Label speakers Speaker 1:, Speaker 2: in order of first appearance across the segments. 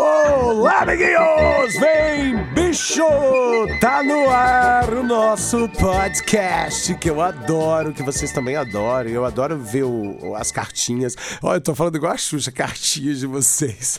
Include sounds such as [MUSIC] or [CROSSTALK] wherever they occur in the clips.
Speaker 1: Olá, amiguinhos! Vem, bicho! Tá no ar o nosso podcast que eu adoro, que vocês também adoram. Eu adoro ver o, as cartinhas. Olha, eu tô falando igual a Xuxa, cartinhas de vocês.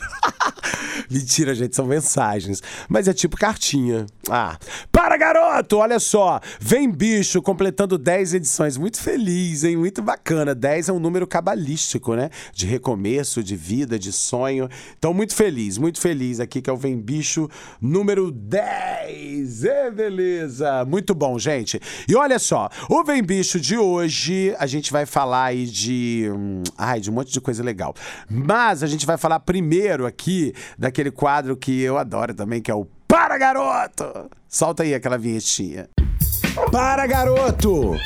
Speaker 1: [LAUGHS] Mentira, gente, são mensagens. Mas é tipo cartinha. Ah, para, garoto! Olha só, vem bicho completando 10 edições. Muito feliz, hein? Muito bacana. 10 é um número cabalístico, né? De recomeço, de vida, de sonho. Então, muito feliz, muito feliz aqui que é o Vem Bicho número 10. É, beleza! Muito bom, gente. E olha só, o Vem Bicho de hoje, a gente vai falar aí de. Hum, ai, de um monte de coisa legal. Mas a gente vai falar primeiro aqui daquele quadro que eu adoro também, que é o Para Garoto! Solta aí aquela vinhetinha. Para Garoto!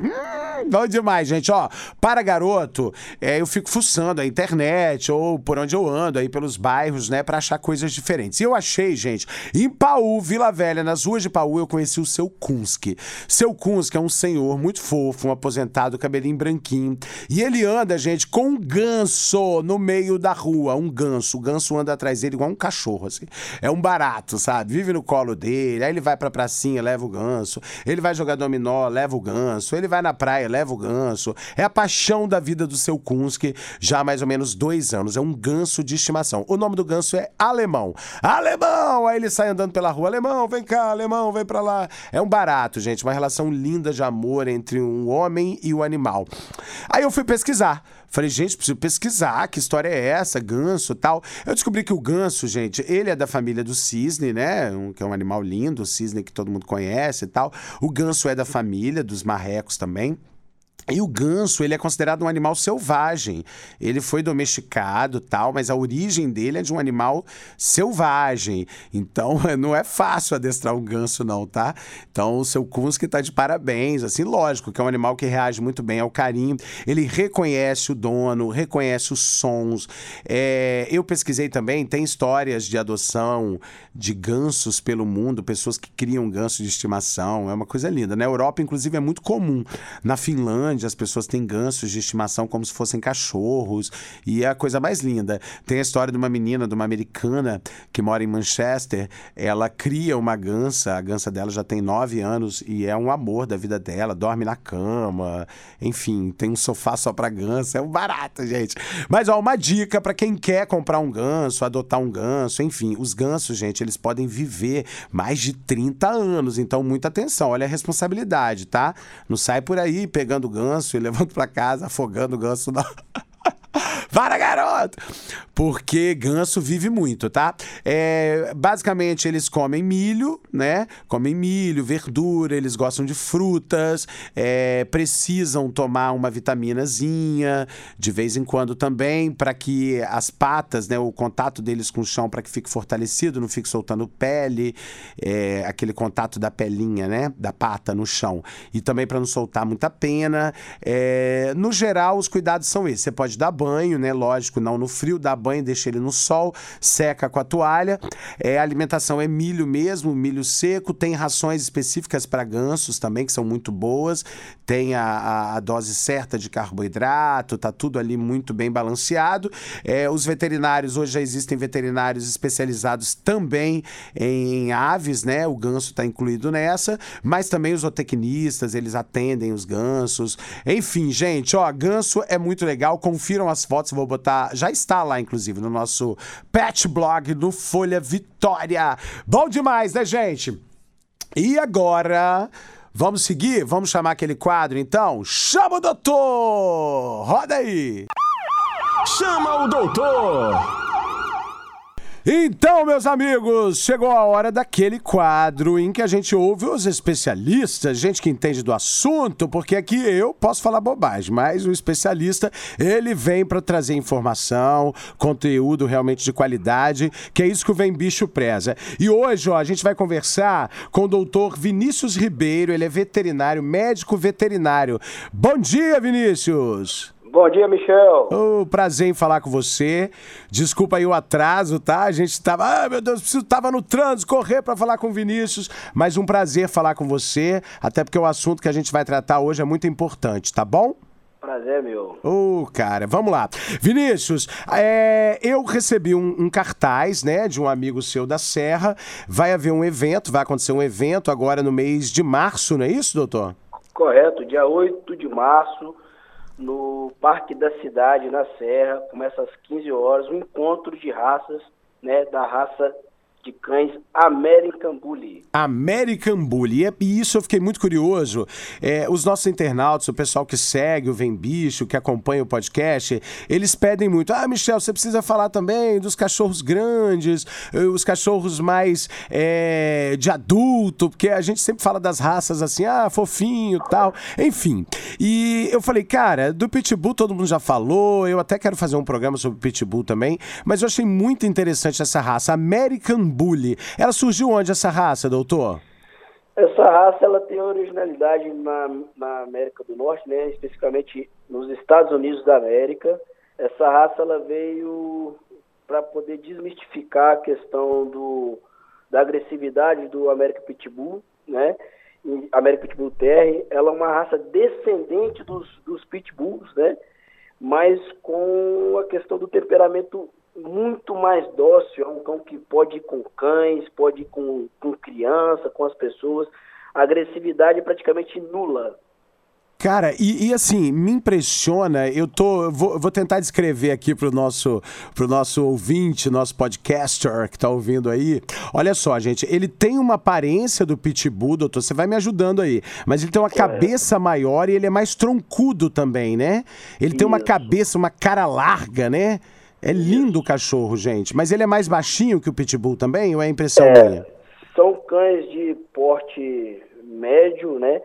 Speaker 1: Hum, bom demais, gente. Ó, para garoto, é, eu fico fuçando a internet ou por onde eu ando aí pelos bairros, né, para achar coisas diferentes. E eu achei, gente, em Paú, Vila Velha, nas ruas de Paú, eu conheci o seu Kunski. Seu Kunski é um senhor muito fofo, um aposentado, cabelinho branquinho. E ele anda, gente, com um ganso no meio da rua. Um ganso. O ganso anda atrás dele igual um cachorro, assim. É um barato, sabe? Vive no colo dele. Aí ele vai pra pracinha, leva o ganso. Ele vai jogar dominó, leva o ganso. Ele vai na praia, leva o ganso. É a paixão da vida do seu Kunski já há mais ou menos dois anos. É um ganso de estimação. O nome do ganso é Alemão. Alemão! Aí ele sai andando pela rua. Alemão, vem cá, alemão, vem pra lá. É um barato, gente. Uma relação linda de amor entre um homem e o um animal. Aí eu fui pesquisar. Falei, gente, preciso pesquisar, que história é essa, ganso tal. Eu descobri que o ganso, gente, ele é da família do cisne, né? Um, que é um animal lindo, o cisne que todo mundo conhece e tal. O ganso é da família dos marrecos também. E o ganso, ele é considerado um animal selvagem. Ele foi domesticado, tal, mas a origem dele é de um animal selvagem. Então, [LAUGHS] não é fácil adestrar um ganso não, tá? Então, o seu Kunski tá de parabéns, assim, lógico que é um animal que reage muito bem ao carinho. Ele reconhece o dono, reconhece os sons. É, eu pesquisei também, tem histórias de adoção de gansos pelo mundo, pessoas que criam ganso de estimação. É uma coisa linda. Na Europa, inclusive, é muito comum. Na Finlândia, as pessoas têm gansos de estimação como se fossem cachorros, e é a coisa mais linda. Tem a história de uma menina, de uma americana, que mora em Manchester, ela cria uma gansa, a gansa dela já tem nove anos, e é um amor da vida dela, dorme na cama, enfim, tem um sofá só pra gansa, é um barato, gente. Mas, ó, uma dica para quem quer comprar um ganso, adotar um ganso, enfim, os gansos, gente, eles podem viver mais de 30 anos, então muita atenção, olha a responsabilidade, tá? Não sai por aí pegando ganso e levando para casa, afogando o ganso na. [LAUGHS] Para, garoto! Porque ganso vive muito, tá? É, basicamente, eles comem milho, né? Comem milho, verdura, eles gostam de frutas, é, precisam tomar uma vitaminazinha de vez em quando também, para que as patas, né? O contato deles com o chão, para que fique fortalecido, não fique soltando pele, é, aquele contato da pelinha, né? Da pata no chão. E também para não soltar muita pena. É, no geral, os cuidados são esses. Você pode dar banho, né? Lógico, não no frio, dá banho, deixa ele no sol, seca com a toalha. É, a alimentação é milho mesmo, milho seco. Tem rações específicas para gansos também, que são muito boas. Tem a, a, a, dose certa de carboidrato, tá tudo ali muito bem balanceado. É, os veterinários, hoje já existem veterinários especializados também em aves, né? O ganso está incluído nessa, mas também os zootecnistas, eles atendem os gansos. Enfim, gente, ó, ganso é muito legal. Confiram as fotos fotos, vou botar. Já está lá, inclusive, no nosso pet blog do Folha Vitória. Bom demais, né, gente? E agora. Vamos seguir? Vamos chamar aquele quadro, então? Chama o doutor! Roda aí!
Speaker 2: Chama o doutor!
Speaker 1: Então, meus amigos, chegou a hora daquele quadro em que a gente ouve os especialistas, gente que entende do assunto, porque aqui eu posso falar bobagem, mas o especialista, ele vem para trazer informação, conteúdo realmente de qualidade, que é isso que o Vem Bicho preza. E hoje, ó, a gente vai conversar com o doutor Vinícius Ribeiro, ele é veterinário, médico veterinário. Bom dia, Vinícius!
Speaker 3: Bom dia, Michel.
Speaker 1: Oh, prazer em falar com você. Desculpa aí o atraso, tá? A gente tava, ah, meu Deus, preciso tava no trânsito, correr para falar com o Vinícius, mas um prazer falar com você, até porque o assunto que a gente vai tratar hoje é muito importante, tá bom?
Speaker 3: Prazer, meu.
Speaker 1: Ô, oh, cara, vamos lá. Vinícius, é, eu recebi um, um, cartaz, né, de um amigo seu da Serra. Vai haver um evento, vai acontecer um evento agora no mês de março, não é isso, doutor?
Speaker 3: Correto, dia 8 de março, no Parque da Cidade, na Serra. Começa às 15 horas, um encontro de raças, né, da raça de cães American Bully.
Speaker 1: American Bully. E isso eu fiquei muito curioso. É, os nossos internautas, o pessoal que segue o Vem Bicho, que acompanha o podcast, eles pedem muito. Ah, Michel, você precisa falar também dos cachorros grandes, eh, os cachorros mais é, de adulto, porque a gente sempre fala das raças assim, ah, fofinho tal. Enfim. E eu falei, cara, do Pitbull todo mundo já falou, eu até quero fazer um programa sobre Pitbull também, mas eu achei muito interessante essa raça, American Bully. Ela surgiu onde essa raça, doutor?
Speaker 3: Essa raça ela tem originalidade na, na América do Norte, né? especificamente nos Estados Unidos da América. Essa raça ela veio para poder desmistificar a questão do, da agressividade do América Pitbull, né? América Pitbull TR, ela é uma raça descendente dos, dos Pitbulls, né? Mas com a questão do temperamento muito mais dócil, é um cão que pode ir com cães, pode ir com, com criança, com as pessoas. A agressividade é praticamente nula.
Speaker 1: Cara, e, e, assim, me impressiona, eu tô. Vou, vou, tentar descrever aqui pro nosso, pro nosso ouvinte, nosso podcaster que tá ouvindo aí. Olha só, gente, ele tem uma aparência do pitbull, doutor, você vai me ajudando aí. Mas ele tem uma é. cabeça maior e ele é mais troncudo também, né? Ele tem uma cabeça, uma cara larga, né? É lindo o cachorro, gente. Mas ele é mais baixinho que o Pitbull também, ou é impressão é, minha?
Speaker 3: São cães de porte médio, né?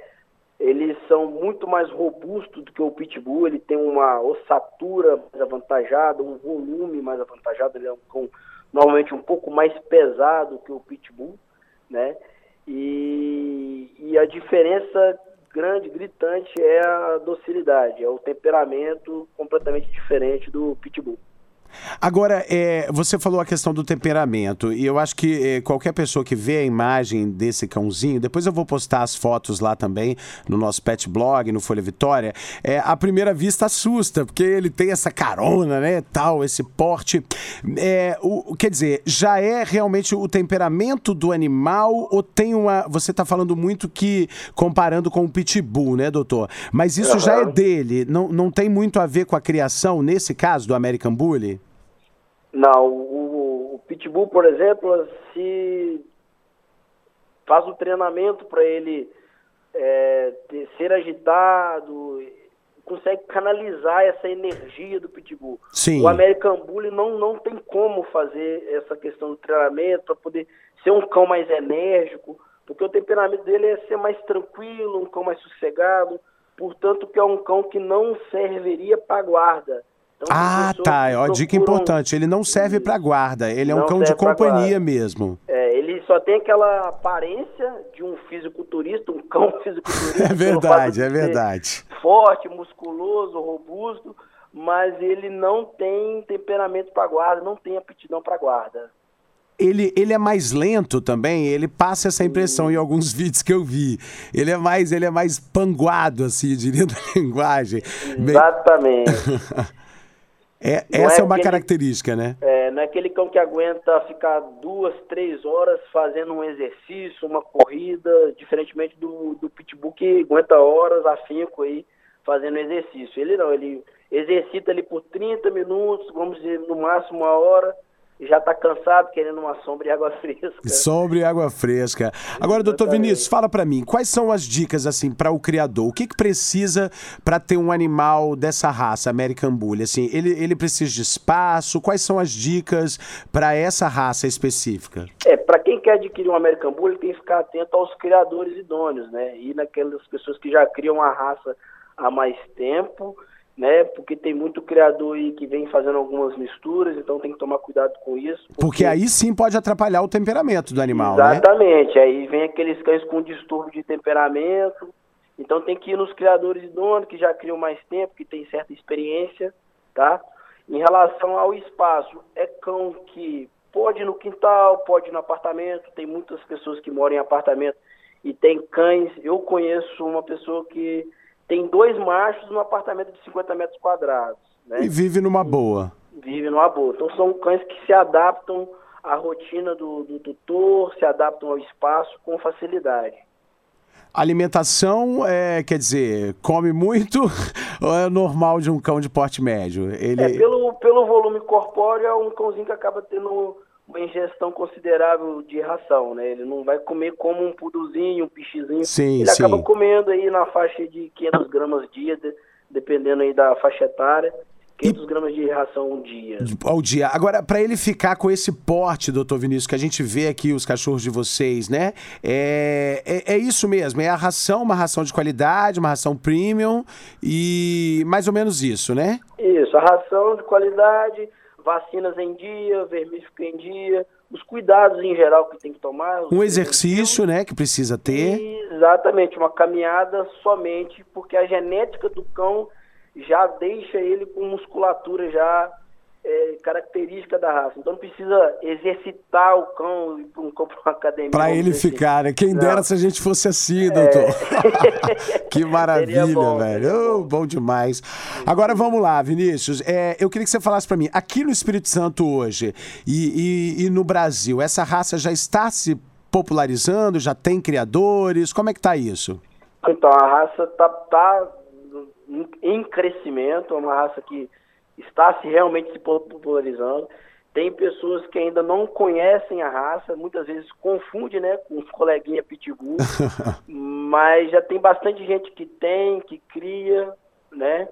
Speaker 3: Eles são muito mais robustos do que o Pitbull. Ele tem uma ossatura mais avantajada, um volume mais avantajado. Ele é um cão normalmente um pouco mais pesado que o Pitbull, né? E, e a diferença grande, gritante, é a docilidade, é o temperamento completamente diferente do Pitbull.
Speaker 1: Agora, é, você falou a questão do temperamento, e eu acho que é, qualquer pessoa que vê a imagem desse cãozinho, depois eu vou postar as fotos lá também no nosso pet blog, no Folha Vitória, é, à primeira vista assusta, porque ele tem essa carona, né, tal, esse porte. É, o, quer dizer, já é realmente o temperamento do animal ou tem uma... Você está falando muito que comparando com o pitbull, né, doutor? Mas isso uhum. já é dele, não, não tem muito a ver com a criação, nesse caso, do American Bully?
Speaker 3: Não, o, o Pitbull, por exemplo, se faz o treinamento para ele é, ter, ser agitado, consegue canalizar essa energia do Pitbull.
Speaker 1: Sim.
Speaker 3: O American Bully não, não tem como fazer essa questão do treinamento para poder ser um cão mais enérgico, porque o temperamento dele é ser mais tranquilo, um cão mais sossegado, portanto que é um cão que não serviria para guarda.
Speaker 1: Então, ah, tá. Ó, dica importante. Ele não serve para guarda. Ele é um cão de companhia mesmo.
Speaker 3: É, ele só tem aquela aparência de um fisiculturista, um cão [LAUGHS] fisiculturista.
Speaker 1: É verdade, é verdade.
Speaker 3: Forte, musculoso, robusto, mas ele não tem temperamento para guarda, não tem aptidão para guarda.
Speaker 1: Ele, ele é mais lento também, ele passa essa impressão em alguns [LAUGHS] vídeos que eu vi. Ele é mais, ele é mais panguado, assim, diria [LAUGHS] da linguagem.
Speaker 3: Exatamente.
Speaker 1: É, essa é, é uma aquele, característica, né?
Speaker 3: É, não é aquele cão que aguenta ficar duas, três horas fazendo um exercício, uma corrida, diferentemente do, do pitbull que aguenta horas afinco aí fazendo exercício. Ele não, ele exercita ali por 30 minutos, vamos dizer, no máximo uma hora, já está cansado, querendo uma sombra e água [LAUGHS] fresca.
Speaker 1: Sombra e água fresca. Agora, doutor Vinícius, fala para mim, quais são as dicas assim para o criador? O que, que precisa para ter um animal dessa raça, American Bully? Assim, ele, ele precisa de espaço? Quais são as dicas para essa raça específica?
Speaker 3: É, para quem quer adquirir um American Bully, tem que ficar atento aos criadores idôneos, né? E naquelas pessoas que já criam a raça há mais tempo né? Porque tem muito criador aí que vem fazendo algumas misturas, então tem que tomar cuidado com isso.
Speaker 1: Porque, porque aí sim pode atrapalhar o temperamento do animal,
Speaker 3: né? Exatamente. Né? Aí vem aqueles cães com distúrbio de temperamento Então tem que ir nos criadores donos que já criam mais tempo, que tem certa experiência, tá? Em relação ao espaço, é cão que pode ir no quintal, pode ir no apartamento, tem muitas pessoas que moram em apartamento e tem cães. Eu conheço uma pessoa que tem dois machos no apartamento de 50 metros quadrados. Né?
Speaker 1: E vive numa boa.
Speaker 3: Vive numa boa. Então são cães que se adaptam à rotina do, do tutor, se adaptam ao espaço com facilidade.
Speaker 1: Alimentação, é, quer dizer, come muito [LAUGHS] ou é normal de um cão de porte médio?
Speaker 3: Ele... É, pelo, pelo volume corpóreo, é um cãozinho que acaba tendo uma ingestão considerável de ração, né? Ele não vai comer como um puduzinho, um pichizinho.
Speaker 1: Sim,
Speaker 3: Ele
Speaker 1: sim.
Speaker 3: acaba comendo aí na faixa de 500 gramas dia, dependendo aí da faixa etária. 500 gramas de ração um dia.
Speaker 1: Ao dia. Agora, para ele ficar com esse porte, doutor Vinícius, que a gente vê aqui os cachorros de vocês, né? É, é, é, isso mesmo, é a ração, uma ração de qualidade, uma ração premium e mais ou menos isso, né?
Speaker 3: Isso, a ração de qualidade, vacinas em dia, vermífugo em dia, os cuidados em geral que tem que tomar.
Speaker 1: Um exercício, né, que precisa ter.
Speaker 3: Exatamente, uma caminhada somente, porque a genética do cão já deixa ele com musculatura já é, característica da raça. Então não precisa exercitar o cão e um cão para uma academia.
Speaker 1: Para ele assim. ficar, né? Quem não. dera se a gente fosse assim, doutor. É... [LAUGHS] que maravilha, bom, velho. Oh, bom demais. Agora vamos lá, Vinícius. É, eu queria que você falasse para mim, aqui no Espírito Santo hoje e, e, e no Brasil, essa raça já está se popularizando? Já tem criadores? Como é que tá isso?
Speaker 3: Então, a raça tá, tá em crescimento, é uma raça que está se realmente se popularizando. Tem pessoas que ainda não conhecem a raça, muitas vezes confunde, né, com os coleguinha pitbull, [LAUGHS] mas já tem bastante gente que tem, que cria, né?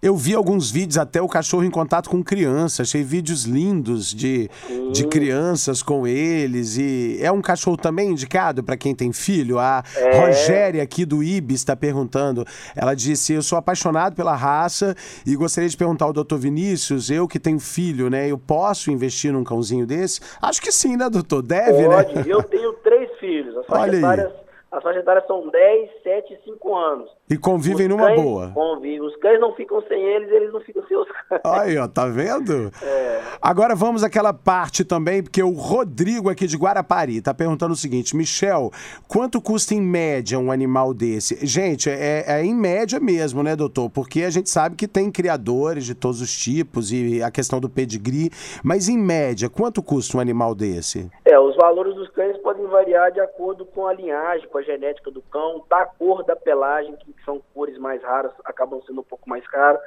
Speaker 1: Eu vi alguns vídeos, até o cachorro em contato com crianças. Achei vídeos lindos de, de crianças com eles. E é um cachorro também indicado para quem tem filho? A é. Rogéria aqui do IBS está perguntando. Ela disse: Eu sou apaixonado pela raça e gostaria de perguntar ao doutor Vinícius, eu que tenho filho, né? Eu posso investir num cãozinho desse? Acho que sim, né, doutor? Deve,
Speaker 3: Pode.
Speaker 1: né?
Speaker 3: Eu tenho três filhos. As
Speaker 1: Olha aí.
Speaker 3: As faixas etárias são 10, 7 e 5 anos.
Speaker 1: E convivem os numa
Speaker 3: cães
Speaker 1: boa.
Speaker 3: Convivem. Os cães não ficam sem eles, eles não ficam sem os cães.
Speaker 1: Aí, ó, tá vendo?
Speaker 3: É.
Speaker 1: Agora vamos àquela parte também, porque o Rodrigo aqui de Guarapari tá perguntando o seguinte: Michel, quanto custa em média um animal desse? Gente, é, é em média mesmo, né, doutor? Porque a gente sabe que tem criadores de todos os tipos e a questão do pedigree, mas em média, quanto custa um animal desse?
Speaker 3: É, os valores dos cães podem variar de acordo com a linhagem, com a genética do cão, da cor da pelagem, que são cores mais raras, acabam sendo um pouco mais caras.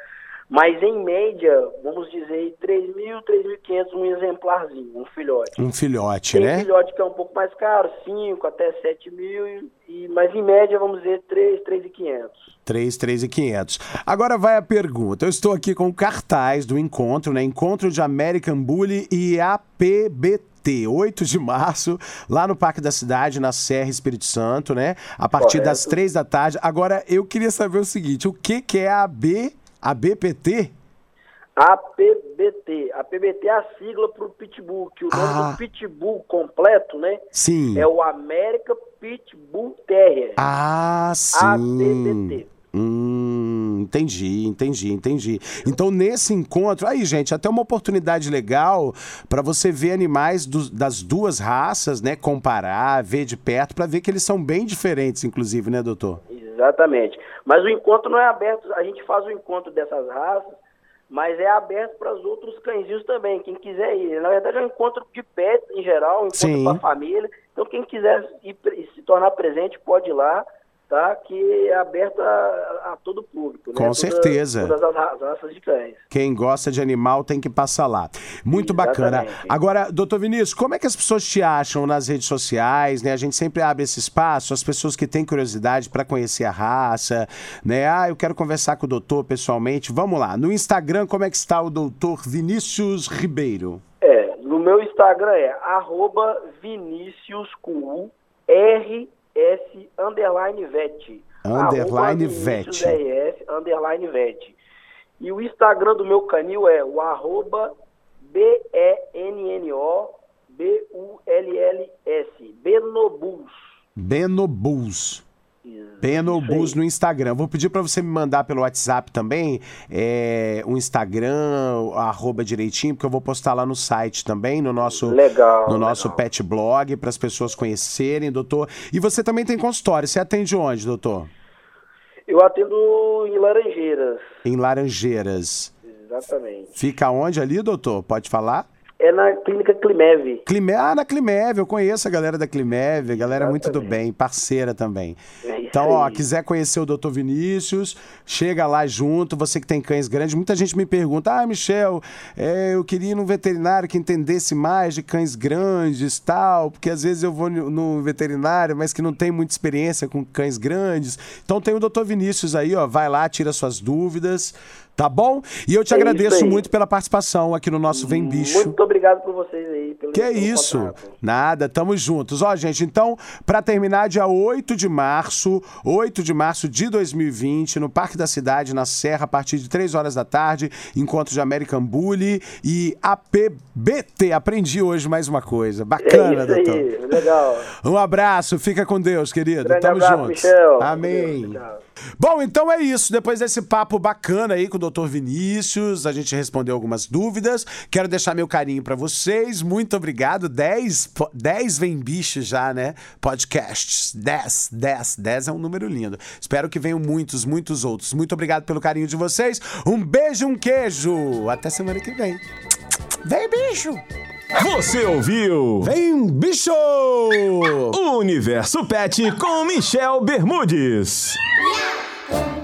Speaker 3: Mas em média, vamos dizer, 3.000, 3.500 um exemplarzinho, um filhote.
Speaker 1: Um filhote,
Speaker 3: Tem
Speaker 1: né?
Speaker 3: filhote que é um pouco mais caro, 5 até 7 mil, e, mas em média, vamos dizer, 3, 3.500.
Speaker 1: 3, 3 e 500. Agora vai a pergunta. Eu estou aqui com cartaz do encontro, né? Encontro de American Bully e APBT. 8 de março, lá no Parque da Cidade, na Serra Espírito Santo, né? A partir
Speaker 3: Correto.
Speaker 1: das 3 da tarde. Agora, eu queria saber o seguinte: o que, que é a B, a BPT?
Speaker 3: APBT. A PBT é a sigla para o Pitbull, que o nome
Speaker 1: Ah.
Speaker 3: do Pitbull completo, né?
Speaker 1: Sim.
Speaker 3: É o American Pitbull Terrier.
Speaker 1: Ah, sim.
Speaker 3: APBT.
Speaker 1: Hum, entendi, entendi, entendi. Então, nesse encontro, aí, gente, até uma oportunidade legal para você ver animais dos- das duas raças, né? Comparar, ver de perto, para ver que eles são bem diferentes, inclusive, né, doutor?
Speaker 3: Exatamente. Mas o encontro não é aberto, a gente faz o encontro dessas raças, mas é aberto para os outros cãezinhos também, quem quiser ir. Na verdade é um encontro de pets em geral, um encontro com a família. Então quem quiser ir, se tornar presente pode ir lá, tá? Que é aberto a, a todo público. né?
Speaker 1: Com
Speaker 3: Toda-
Speaker 1: certeza.
Speaker 3: Todas as ra- raças de cães.
Speaker 1: Quem gosta de animal tem que passar lá. Muito bacana.
Speaker 3: Exatamente.
Speaker 1: Agora, doutor Vinícius, como é que as pessoas te acham nas redes sociais, né? A gente sempre abre esse espaço, as pessoas que têm curiosidade para conhecer a raça, né? Ah, eu quero conversar com o doutor pessoalmente. Vamos lá. No Instagram, como é que está o doutor Vinícius Ribeiro?
Speaker 3: É, no meu Instagram é arroba Vinícius com U, RS underline vet.
Speaker 1: Underline vet.
Speaker 3: RS underline vet. E o Instagram do meu canil é o arroba B-E-N-N-O B-U-L-L-S. Benobus.
Speaker 1: Benobus. Penobus no Instagram. Vou pedir para você me mandar pelo WhatsApp também é, um Instagram, arroba direitinho, porque eu vou postar lá no site também, no nosso,
Speaker 3: Legal,
Speaker 1: no nosso
Speaker 3: legal.
Speaker 1: pet blog, para as pessoas conhecerem, doutor. E você também tem consultório. Você atende onde, doutor?
Speaker 3: Eu atendo em Laranjeiras,
Speaker 1: Em Laranjeiras.
Speaker 3: exatamente.
Speaker 1: Fica onde ali, doutor? Pode falar?
Speaker 3: É na clínica Climev.
Speaker 1: Clime... Ah, na Climev, eu conheço a galera da Climev, a galera é muito do bem, parceira também.
Speaker 3: É
Speaker 1: Então, ó, quiser conhecer o Dr. Vinícius, chega lá junto, você que tem cães grandes. Muita gente me pergunta, ah, Michel, é, eu queria ir num veterinário que entendesse mais de cães grandes tal, porque às vezes eu vou no no veterinário, mas que não tem muita experiência com cães grandes. Então tem o Dr. Vinícius aí, ó, vai lá, tira suas dúvidas, tá bom? E eu te
Speaker 3: É
Speaker 1: agradeço muito pela participação aqui no nosso Vem Bicho.
Speaker 3: Muito obrigado por vocês aí. Pelo,
Speaker 1: Que é isso?
Speaker 3: contato.
Speaker 1: Nada, tamo juntos. Ó, gente, então, pra terminar, dia 8 de março, 8 de março de 2020, no Parque da Cidade, na Serra, a partir de 3 horas da tarde, encontro de American Bully e APBT. Aprendi hoje mais uma coisa.
Speaker 3: É
Speaker 1: Bacana,
Speaker 3: isso
Speaker 1: doutor.
Speaker 3: aí, legal. [LAUGHS]
Speaker 1: Um abraço, fica com Deus, querido.
Speaker 3: Grande
Speaker 1: Tamo
Speaker 3: abraço,
Speaker 1: juntos.
Speaker 3: Michel.
Speaker 1: Amém.
Speaker 3: Tchau.
Speaker 1: Bom, então é isso. Depois desse papo bacana aí com o Dr. Vinícius, a gente respondeu algumas dúvidas. Quero deixar meu carinho pra vocês. Muito obrigado. 10, po- 10 vem bicho já, né? Podcasts. 10, 10, 10 é um número lindo. Espero que venham muitos, muitos outros. Muito obrigado pelo carinho de vocês. Um beijo, um queijo. Até semana que vem. Vem, bicho!
Speaker 2: Você ouviu
Speaker 1: Vem, bicho!
Speaker 2: o Universo Pet com Michel Bermudes.
Speaker 4: Yeah!